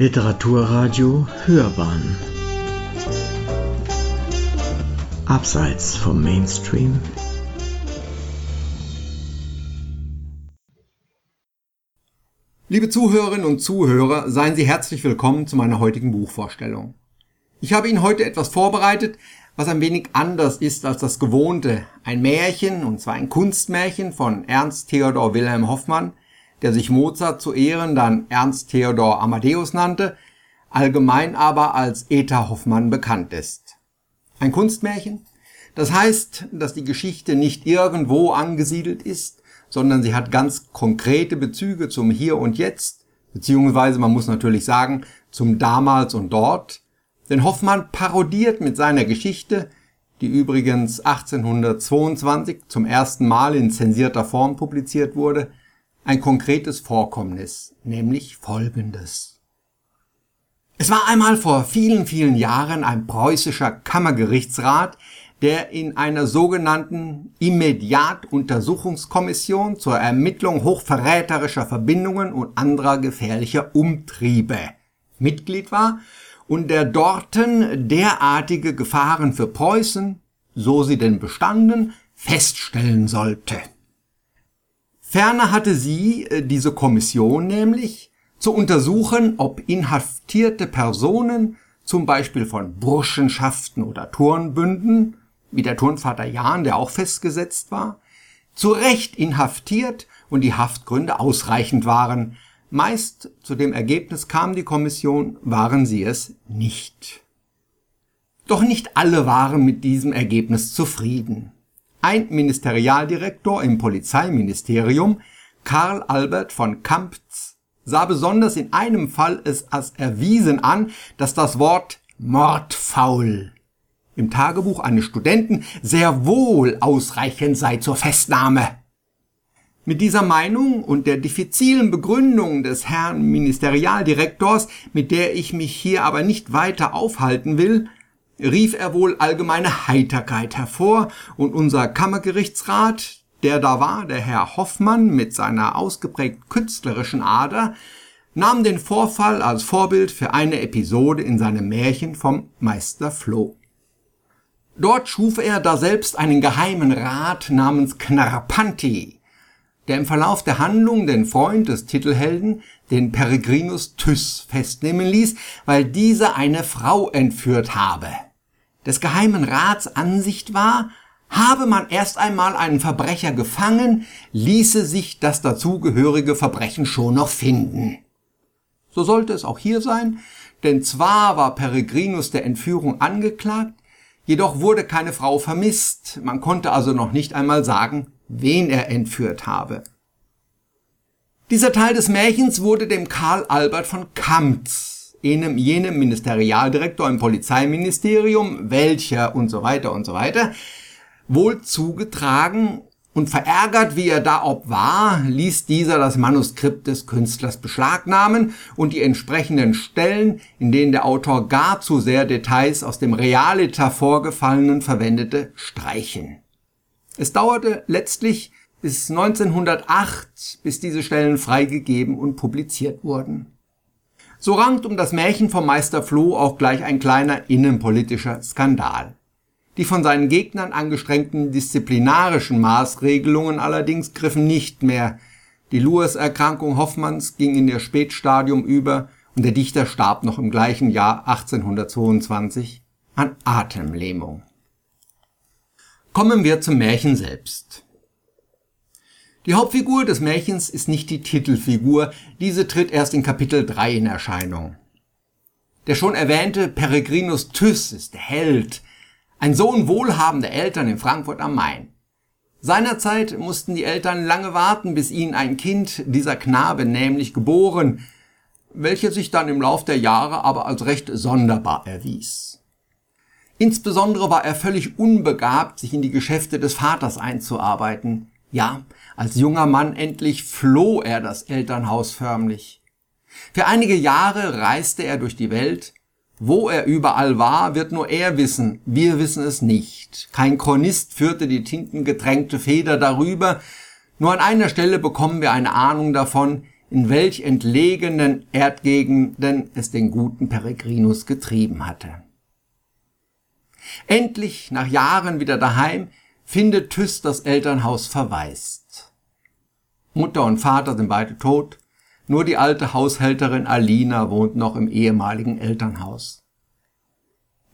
Literaturradio Hörbahn Abseits vom Mainstream Liebe Zuhörerinnen und Zuhörer, seien Sie herzlich willkommen zu meiner heutigen Buchvorstellung. Ich habe Ihnen heute etwas vorbereitet, was ein wenig anders ist als das gewohnte. Ein Märchen, und zwar ein Kunstmärchen von Ernst Theodor Wilhelm Hoffmann, der sich Mozart zu Ehren dann Ernst Theodor Amadeus nannte, allgemein aber als Eta Hoffmann bekannt ist. Ein Kunstmärchen? Das heißt, dass die Geschichte nicht irgendwo angesiedelt ist, sondern sie hat ganz konkrete Bezüge zum Hier und Jetzt, beziehungsweise man muss natürlich sagen, zum Damals und Dort, denn Hoffmann parodiert mit seiner Geschichte, die übrigens 1822 zum ersten Mal in zensierter Form publiziert wurde, ein konkretes Vorkommnis, nämlich folgendes. Es war einmal vor vielen, vielen Jahren ein preußischer Kammergerichtsrat, der in einer sogenannten Immediatuntersuchungskommission zur Ermittlung hochverräterischer Verbindungen und anderer gefährlicher Umtriebe Mitglied war und der dorten derartige Gefahren für Preußen, so sie denn bestanden, feststellen sollte. Ferner hatte sie, äh, diese Kommission nämlich, zu untersuchen, ob inhaftierte Personen, zum Beispiel von Burschenschaften oder Turnbünden, wie der Turnvater Jan, der auch festgesetzt war, zu Recht inhaftiert und die Haftgründe ausreichend waren. Meist zu dem Ergebnis kam die Kommission, waren sie es nicht. Doch nicht alle waren mit diesem Ergebnis zufrieden. Ein Ministerialdirektor im Polizeiministerium, Karl Albert von Kamptz, sah besonders in einem Fall es als erwiesen an, dass das Wort Mordfaul im Tagebuch eines Studenten sehr wohl ausreichend sei zur Festnahme. Mit dieser Meinung und der diffizilen Begründung des Herrn Ministerialdirektors, mit der ich mich hier aber nicht weiter aufhalten will, rief er wohl allgemeine Heiterkeit hervor und unser Kammergerichtsrat, der da war, der Herr Hoffmann mit seiner ausgeprägt künstlerischen Ader, nahm den Vorfall als Vorbild für eine Episode in seinem Märchen vom Meister Floh. Dort schuf er daselbst einen geheimen Rat namens Knarpanti, der im Verlauf der Handlung den Freund des Titelhelden, den Peregrinus Thys, festnehmen ließ, weil dieser eine Frau entführt habe des Geheimen Rats Ansicht war, habe man erst einmal einen Verbrecher gefangen, ließe sich das dazugehörige Verbrechen schon noch finden. So sollte es auch hier sein, denn zwar war Peregrinus der Entführung angeklagt, jedoch wurde keine Frau vermisst, man konnte also noch nicht einmal sagen, wen er entführt habe. Dieser Teil des Märchens wurde dem Karl Albert von Kamtz jenem, jenem Ministerialdirektor im Polizeiministerium, welcher und so weiter und so weiter, wohl zugetragen und verärgert, wie er da ob war, ließ dieser das Manuskript des Künstlers beschlagnahmen und die entsprechenden Stellen, in denen der Autor gar zu sehr Details aus dem Realita vorgefallenen verwendete, streichen. Es dauerte letztlich bis 1908, bis diese Stellen freigegeben und publiziert wurden. So rankt um das Märchen vom Meister Floh auch gleich ein kleiner innenpolitischer Skandal. Die von seinen Gegnern angestrengten disziplinarischen Maßregelungen allerdings griffen nicht mehr. Die Lewis-Erkrankung Hoffmanns ging in ihr Spätstadium über und der Dichter starb noch im gleichen Jahr 1822 an Atemlähmung. Kommen wir zum Märchen selbst. Die Hauptfigur des Märchens ist nicht die Titelfigur, diese tritt erst in Kapitel 3 in Erscheinung. Der schon erwähnte Peregrinus Thys ist der Held, ein Sohn wohlhabender Eltern in Frankfurt am Main. Seinerzeit mussten die Eltern lange warten, bis ihnen ein Kind, dieser Knabe nämlich, geboren, welches sich dann im Lauf der Jahre aber als recht sonderbar erwies. Insbesondere war er völlig unbegabt, sich in die Geschäfte des Vaters einzuarbeiten. Ja, als junger Mann endlich floh er das Elternhaus förmlich. Für einige Jahre reiste er durch die Welt. Wo er überall war, wird nur er wissen. Wir wissen es nicht. Kein Chronist führte die tintengetränkte Feder darüber. Nur an einer Stelle bekommen wir eine Ahnung davon, in welch entlegenen Erdgegenden es den guten Peregrinus getrieben hatte. Endlich, nach Jahren wieder daheim, findet Thyss das Elternhaus verwaist. Mutter und Vater sind beide tot, nur die alte Haushälterin Alina wohnt noch im ehemaligen Elternhaus.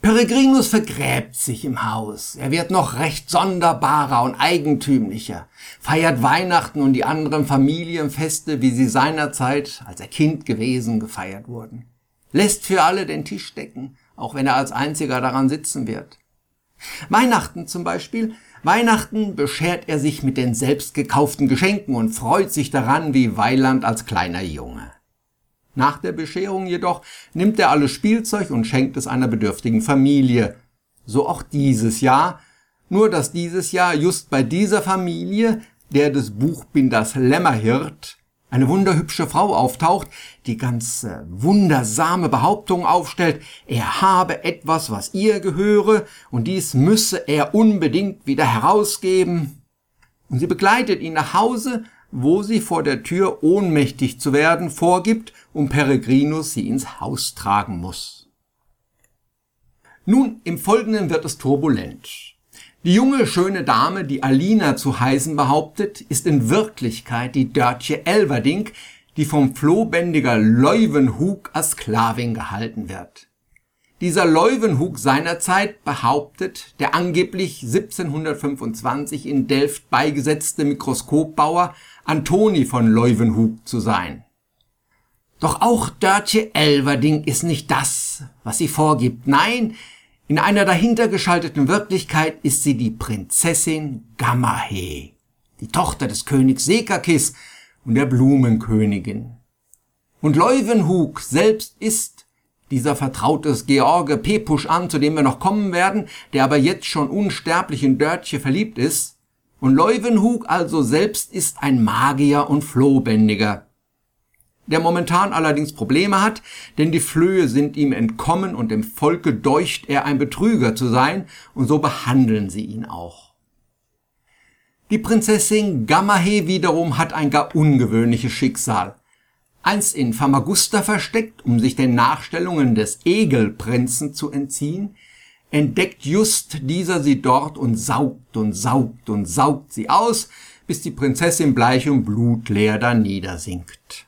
Peregrinus vergräbt sich im Haus. Er wird noch recht sonderbarer und eigentümlicher, feiert Weihnachten und die anderen Familienfeste, wie sie seinerzeit, als er Kind gewesen, gefeiert wurden. Lässt für alle den Tisch decken, auch wenn er als einziger daran sitzen wird. Weihnachten zum Beispiel. Weihnachten beschert er sich mit den selbst gekauften Geschenken und freut sich daran wie Weiland als kleiner Junge. Nach der Bescherung jedoch nimmt er alles Spielzeug und schenkt es einer bedürftigen Familie. So auch dieses Jahr, nur dass dieses Jahr just bei dieser Familie, der des Buchbinders Lämmerhirt, eine wunderhübsche Frau auftaucht, die ganz äh, wundersame Behauptungen aufstellt, er habe etwas, was ihr gehöre, und dies müsse er unbedingt wieder herausgeben. Und sie begleitet ihn nach Hause, wo sie vor der Tür ohnmächtig zu werden vorgibt und Peregrinus sie ins Haus tragen muss. Nun, im Folgenden wird es turbulent. Die junge, schöne Dame, die Alina zu heißen behauptet, ist in Wirklichkeit die Dörtje Elverdink, die vom Flohbändiger Leuwenhug als Sklavin gehalten wird. Dieser Leuwenhug seinerzeit behauptet, der angeblich 1725 in Delft beigesetzte Mikroskopbauer Antoni von Leuwenhug zu sein. Doch auch Dörtje Elverding ist nicht das, was sie vorgibt. Nein, in einer dahinter geschalteten Wirklichkeit ist sie die Prinzessin Gamahe, die Tochter des Königs Sekakis und der Blumenkönigin. Und Leuwenhug selbst ist dieser vertrautes George Pepusch an, zu dem wir noch kommen werden, der aber jetzt schon unsterblich in Dörtje verliebt ist, und Leuwenhug also selbst ist ein Magier und Flohbändiger, der momentan allerdings Probleme hat, denn die Flöhe sind ihm entkommen und dem Volke deucht er ein Betrüger zu sein, und so behandeln sie ihn auch. Die Prinzessin Gamahe wiederum hat ein gar ungewöhnliches Schicksal. Einst in Famagusta versteckt, um sich den Nachstellungen des Egelprinzen zu entziehen, entdeckt just dieser sie dort und saugt und saugt und saugt sie aus, bis die Prinzessin bleich und blutleer da niedersinkt.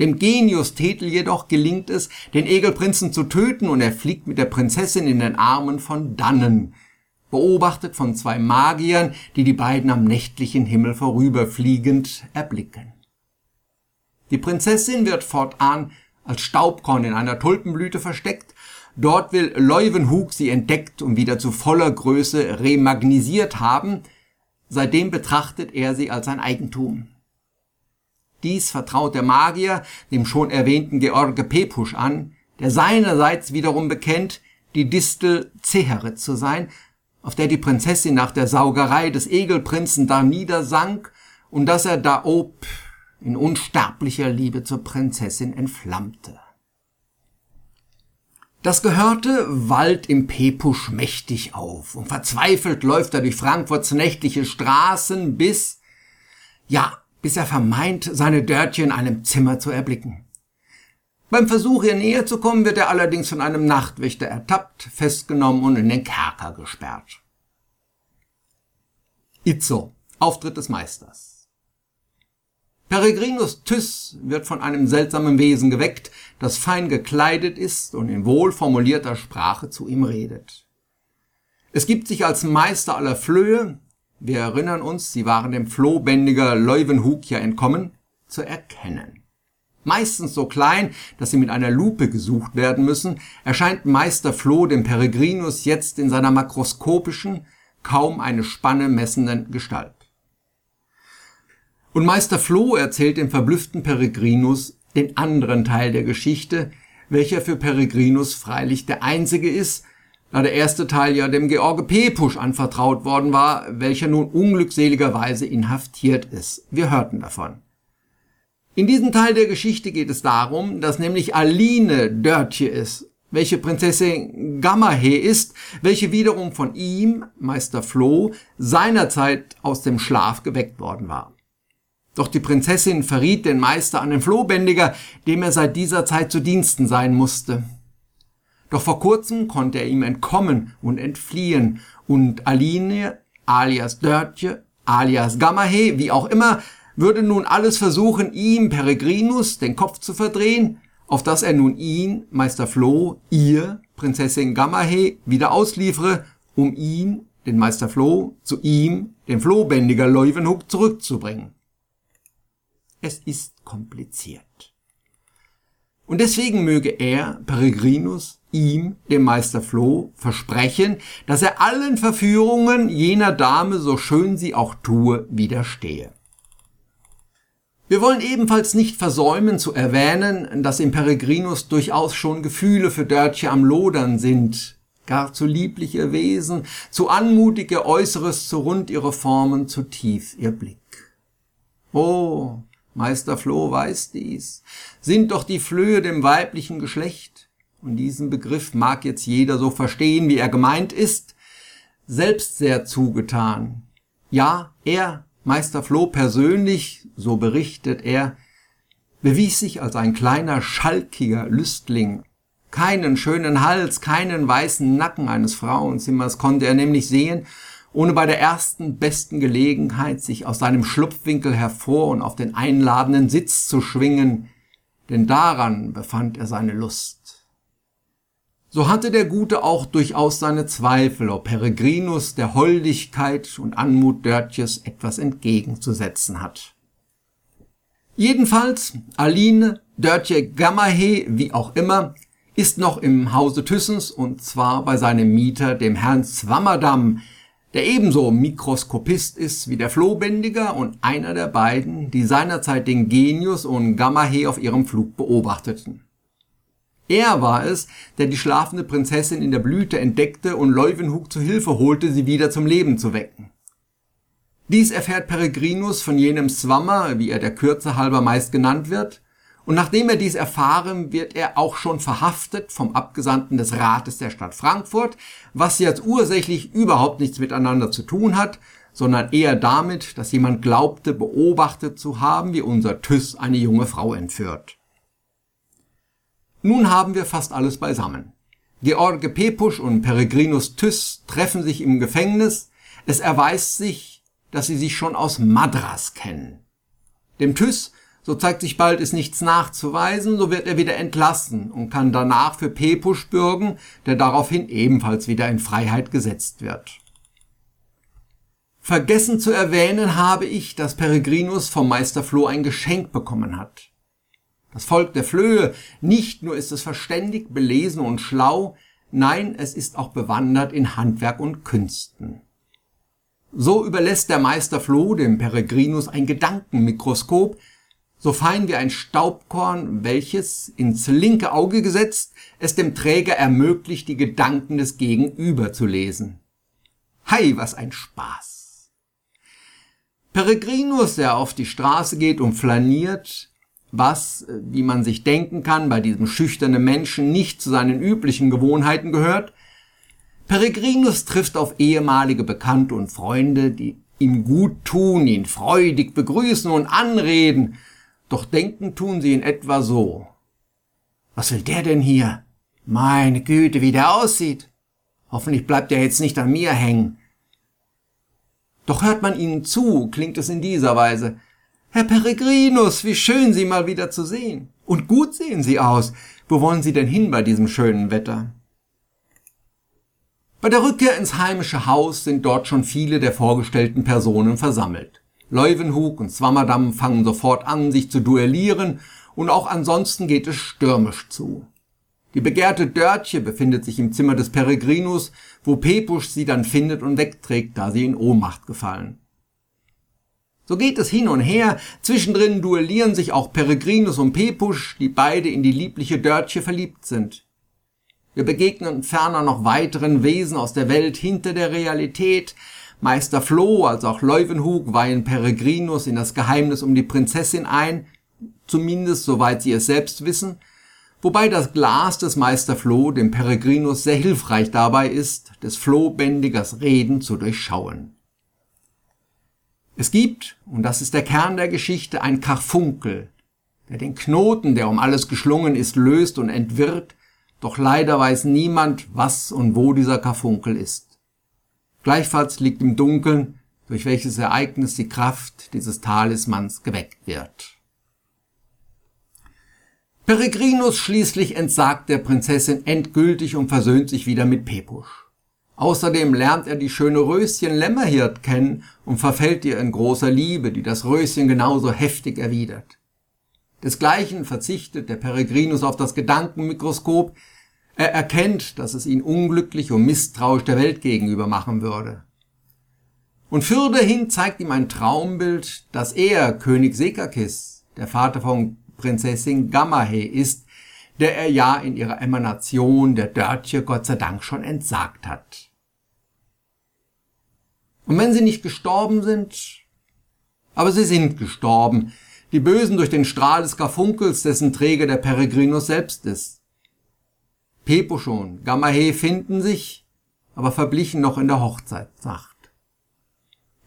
Dem Genius Thetel jedoch gelingt es, den Egelprinzen zu töten und er fliegt mit der Prinzessin in den Armen von Dannen, beobachtet von zwei Magiern, die die beiden am nächtlichen Himmel vorüberfliegend erblicken. Die Prinzessin wird fortan als Staubkorn in einer Tulpenblüte versteckt Dort will Leuwenhoek sie entdeckt und wieder zu voller Größe remagnisiert haben. Seitdem betrachtet er sie als sein Eigentum. Dies vertraut der Magier dem schon erwähnten George Pepusch an, der seinerseits wiederum bekennt, die Distel Zeherit zu sein, auf der die Prinzessin nach der Saugerei des Egelprinzen da niedersank und dass er da ob in unsterblicher Liebe zur Prinzessin entflammte. Das Gehörte wallt im Pepusch mächtig auf und verzweifelt läuft er durch Frankfurts nächtliche Straßen bis, ja, bis er vermeint, seine Dörtchen in einem Zimmer zu erblicken. Beim Versuch, ihr näher zu kommen, wird er allerdings von einem Nachtwächter ertappt, festgenommen und in den Kerker gesperrt. Itzo, Auftritt des Meisters. Peregrinus Tyss wird von einem seltsamen Wesen geweckt, das fein gekleidet ist und in wohlformulierter Sprache zu ihm redet. Es gibt sich als Meister aller Flöhe, wir erinnern uns, sie waren dem Flohbändiger Leuwenhug ja entkommen, zu erkennen. Meistens so klein, dass sie mit einer Lupe gesucht werden müssen, erscheint Meister Floh dem Peregrinus jetzt in seiner makroskopischen, kaum eine Spanne messenden Gestalt. Und Meister Floh erzählt dem verblüfften Peregrinus den anderen Teil der Geschichte, welcher für Peregrinus freilich der einzige ist, da der erste Teil ja dem George Pepusch anvertraut worden war, welcher nun unglückseligerweise inhaftiert ist. Wir hörten davon. In diesem Teil der Geschichte geht es darum, dass nämlich Aline Dörtje ist, welche Prinzessin Gamahe ist, welche wiederum von ihm, Meister Floh, seinerzeit aus dem Schlaf geweckt worden war. Doch die Prinzessin verriet den Meister an den Flohbändiger, dem er seit dieser Zeit zu Diensten sein musste. Doch vor kurzem konnte er ihm entkommen und entfliehen, und Aline, alias Dörtje, alias Gammahe, wie auch immer, würde nun alles versuchen, ihm, Peregrinus, den Kopf zu verdrehen, auf dass er nun ihn, Meister Floh, ihr, Prinzessin Gammahe, wieder ausliefere, um ihn, den Meister Floh, zu ihm, den Flohbändiger Leuwenhoek, zurückzubringen. Es ist kompliziert. Und deswegen möge er, Peregrinus, ihm, dem Meister Floh, versprechen, dass er allen Verführungen jener Dame, so schön sie auch tue, widerstehe. Wir wollen ebenfalls nicht versäumen zu erwähnen, dass im Peregrinus durchaus schon Gefühle für Dörtje am Lodern sind, gar zu liebliche Wesen, zu anmutig ihr Äußeres, zu rund ihre Formen, zu tief ihr Blick. Oh, Meister Floh weiß dies, sind doch die Flöhe dem weiblichen Geschlecht, und diesen Begriff mag jetzt jeder so verstehen, wie er gemeint ist, selbst sehr zugetan. Ja, er, Meister Floh persönlich, so berichtet er, bewies sich als ein kleiner, schalkiger Lüstling. Keinen schönen Hals, keinen weißen Nacken eines Frauenzimmers konnte er nämlich sehen, ohne bei der ersten besten Gelegenheit sich aus seinem Schlupfwinkel hervor und auf den einladenden Sitz zu schwingen, denn daran befand er seine Lust. So hatte der Gute auch durchaus seine Zweifel, ob Peregrinus der Holdigkeit und Anmut Dörtjes etwas entgegenzusetzen hat. Jedenfalls, Aline Dörtje Gammahe, wie auch immer, ist noch im Hause Thyssens und zwar bei seinem Mieter, dem Herrn Zwammerdam, der ebenso Mikroskopist ist wie der Flohbändiger und einer der beiden, die seinerzeit den Genius und Gammahe auf ihrem Flug beobachteten. Er war es, der die schlafende Prinzessin in der Blüte entdeckte und Leuwenhoek zu Hilfe holte, sie wieder zum Leben zu wecken. Dies erfährt Peregrinus von jenem Swammer, wie er der Kürze halber meist genannt wird, und nachdem er dies erfahren, wird er auch schon verhaftet vom Abgesandten des Rates der Stadt Frankfurt, was jetzt ursächlich überhaupt nichts miteinander zu tun hat, sondern eher damit, dass jemand glaubte, beobachtet zu haben, wie unser Thyss eine junge Frau entführt. Nun haben wir fast alles beisammen. George Pepusch und Peregrinus Thyss treffen sich im Gefängnis. Es erweist sich, dass sie sich schon aus Madras kennen. Dem Thyss, so zeigt sich bald, ist nichts nachzuweisen, so wird er wieder entlassen und kann danach für Pepusch bürgen, der daraufhin ebenfalls wieder in Freiheit gesetzt wird. Vergessen zu erwähnen habe ich, dass Peregrinus vom Meister Floh ein Geschenk bekommen hat. Das Volk der Flöhe, nicht nur ist es verständig, belesen und schlau, nein, es ist auch bewandert in Handwerk und Künsten. So überlässt der Meister Floh dem Peregrinus ein Gedankenmikroskop, so fein wie ein Staubkorn, welches ins linke Auge gesetzt, es dem Träger ermöglicht, die Gedanken des Gegenüber zu lesen. Hei, was ein Spaß! Peregrinus, der auf die Straße geht und flaniert, was, äh, wie man sich denken kann, bei diesem schüchternen Menschen nicht zu seinen üblichen Gewohnheiten gehört. Peregrinus trifft auf ehemalige Bekannte und Freunde, die ihm gut tun, ihn freudig begrüßen und anreden, doch denken tun sie in etwa so. Was will der denn hier? Meine Güte, wie der aussieht. Hoffentlich bleibt er jetzt nicht an mir hängen. Doch hört man ihnen zu, klingt es in dieser Weise. Herr Peregrinus, wie schön Sie mal wieder zu sehen. Und gut sehen Sie aus. Wo wollen Sie denn hin bei diesem schönen Wetter? Bei der Rückkehr ins heimische Haus sind dort schon viele der vorgestellten Personen versammelt. Leuwenhoek und Swammerdam fangen sofort an, sich zu duellieren, und auch ansonsten geht es stürmisch zu. Die begehrte Dörtje befindet sich im Zimmer des Peregrinus, wo Pepusch sie dann findet und wegträgt, da sie in Ohnmacht gefallen. So geht es hin und her, zwischendrin duellieren sich auch Peregrinus und Pepusch, die beide in die liebliche Dörtje verliebt sind. Wir begegnen ferner noch weiteren Wesen aus der Welt hinter der Realität. Meister Floh als auch Leuwenhoek weihen Peregrinus in das Geheimnis um die Prinzessin ein, zumindest soweit sie es selbst wissen, wobei das Glas des Meister Floh dem Peregrinus sehr hilfreich dabei ist, des Flohbändigers Reden zu durchschauen. Es gibt, und das ist der Kern der Geschichte, ein Karfunkel, der den Knoten, der um alles geschlungen ist, löst und entwirrt, doch leider weiß niemand, was und wo dieser Karfunkel ist. Gleichfalls liegt im Dunkeln, durch welches Ereignis die Kraft dieses Talismans geweckt wird. Peregrinus schließlich entsagt der Prinzessin endgültig und versöhnt sich wieder mit Pepusch. Außerdem lernt er die schöne Röschen Lämmerhirt kennen und verfällt ihr in großer Liebe, die das Röschen genauso heftig erwidert. Desgleichen verzichtet der Peregrinus auf das Gedankenmikroskop. Er erkennt, dass es ihn unglücklich und misstrauisch der Welt gegenüber machen würde. Und fürderhin zeigt ihm ein Traumbild, dass er, König Sekakis, der Vater von Prinzessin Gamahe ist, der er ja in ihrer Emanation der Dörtje Gott sei Dank schon entsagt hat. Und wenn sie nicht gestorben sind, aber sie sind gestorben, die Bösen durch den Strahl des Karfunkels, dessen Träger der Peregrinus selbst ist. Pepo schon, Gamahe finden sich, aber verblichen noch in der Hochzeitsnacht.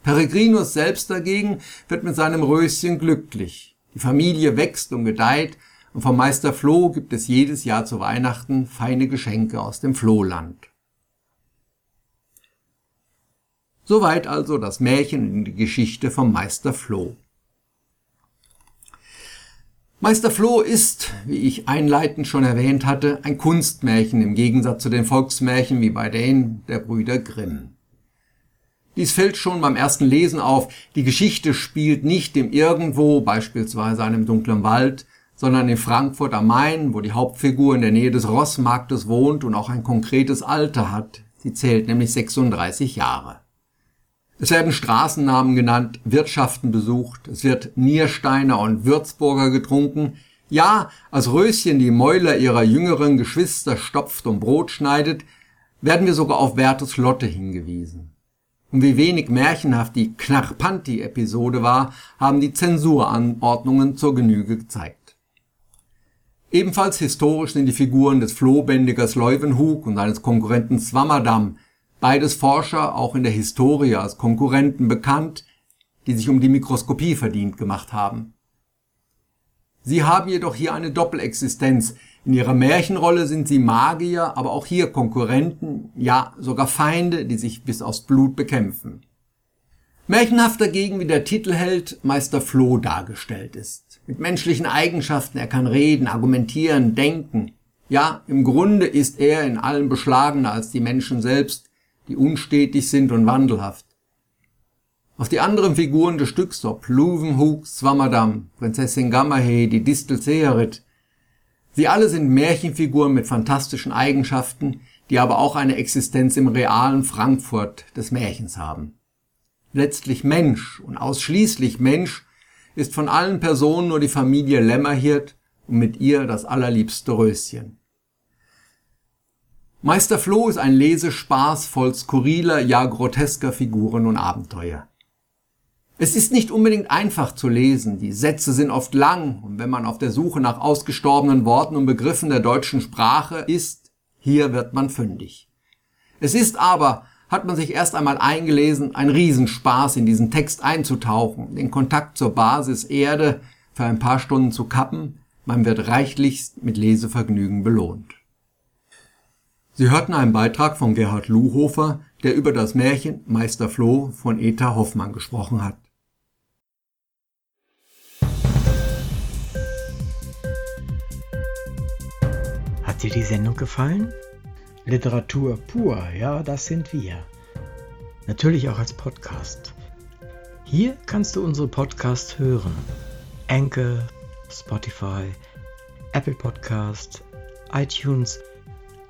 Peregrinus selbst dagegen wird mit seinem Röschen glücklich. Die Familie wächst und gedeiht, und vom Meister Floh gibt es jedes Jahr zu Weihnachten feine Geschenke aus dem Flohland. Soweit also das Märchen in die Geschichte vom Meister Floh. Meister Floh ist, wie ich einleitend schon erwähnt hatte, ein Kunstmärchen im Gegensatz zu den Volksmärchen wie bei denen der Brüder Grimm. Dies fällt schon beim ersten Lesen auf, die Geschichte spielt nicht im Irgendwo, beispielsweise einem dunklen Wald, sondern in Frankfurt am Main, wo die Hauptfigur in der Nähe des Rossmarktes wohnt und auch ein konkretes Alter hat. Sie zählt nämlich 36 Jahre. Es werden Straßennamen genannt, Wirtschaften besucht, es wird Niersteiner und Würzburger getrunken. Ja, als Röschen die Mäuler ihrer jüngeren Geschwister stopft und Brot schneidet, werden wir sogar auf Bertus Lotte hingewiesen. Und wie wenig märchenhaft die Knarpanti-Episode war, haben die Zensuranordnungen zur Genüge gezeigt. Ebenfalls historisch sind die Figuren des Flohbändigers Leuwenhoek und seines Konkurrenten Swammerdam Beides Forscher, auch in der Historie als Konkurrenten bekannt, die sich um die Mikroskopie verdient gemacht haben. Sie haben jedoch hier eine Doppelexistenz. In ihrer Märchenrolle sind sie Magier, aber auch hier Konkurrenten, ja sogar Feinde, die sich bis aufs Blut bekämpfen. Märchenhaft dagegen, wie der Titelheld Meister Floh dargestellt ist. Mit menschlichen Eigenschaften, er kann reden, argumentieren, denken. Ja, im Grunde ist er in allem beschlagener als die Menschen selbst, die unstetig sind und wandelhaft. Auf die anderen Figuren des Stücks, ob Luvenhoek, Swammerdam, Prinzessin Gamahe, die Distel Seherit, sie alle sind Märchenfiguren mit fantastischen Eigenschaften, die aber auch eine Existenz im realen Frankfurt des Märchens haben. Letztlich Mensch und ausschließlich Mensch ist von allen Personen nur die Familie Lämmerhirt und mit ihr das allerliebste Röschen. Meister Floh ist ein Lesespaß voll skurriler, ja grotesker Figuren und Abenteuer. Es ist nicht unbedingt einfach zu lesen, die Sätze sind oft lang und wenn man auf der Suche nach ausgestorbenen Worten und Begriffen der deutschen Sprache ist, hier wird man fündig. Es ist aber, hat man sich erst einmal eingelesen, ein Riesenspaß in diesen Text einzutauchen, den Kontakt zur Basis Erde für ein paar Stunden zu kappen, man wird reichlichst mit Lesevergnügen belohnt. Sie hörten einen Beitrag von Gerhard Luhofer, der über das Märchen Meister Floh von Eta Hoffmann gesprochen hat. Hat dir die Sendung gefallen? Literatur pur, ja, das sind wir. Natürlich auch als Podcast. Hier kannst du unsere Podcasts hören. Anchor, Spotify, Apple Podcast, iTunes –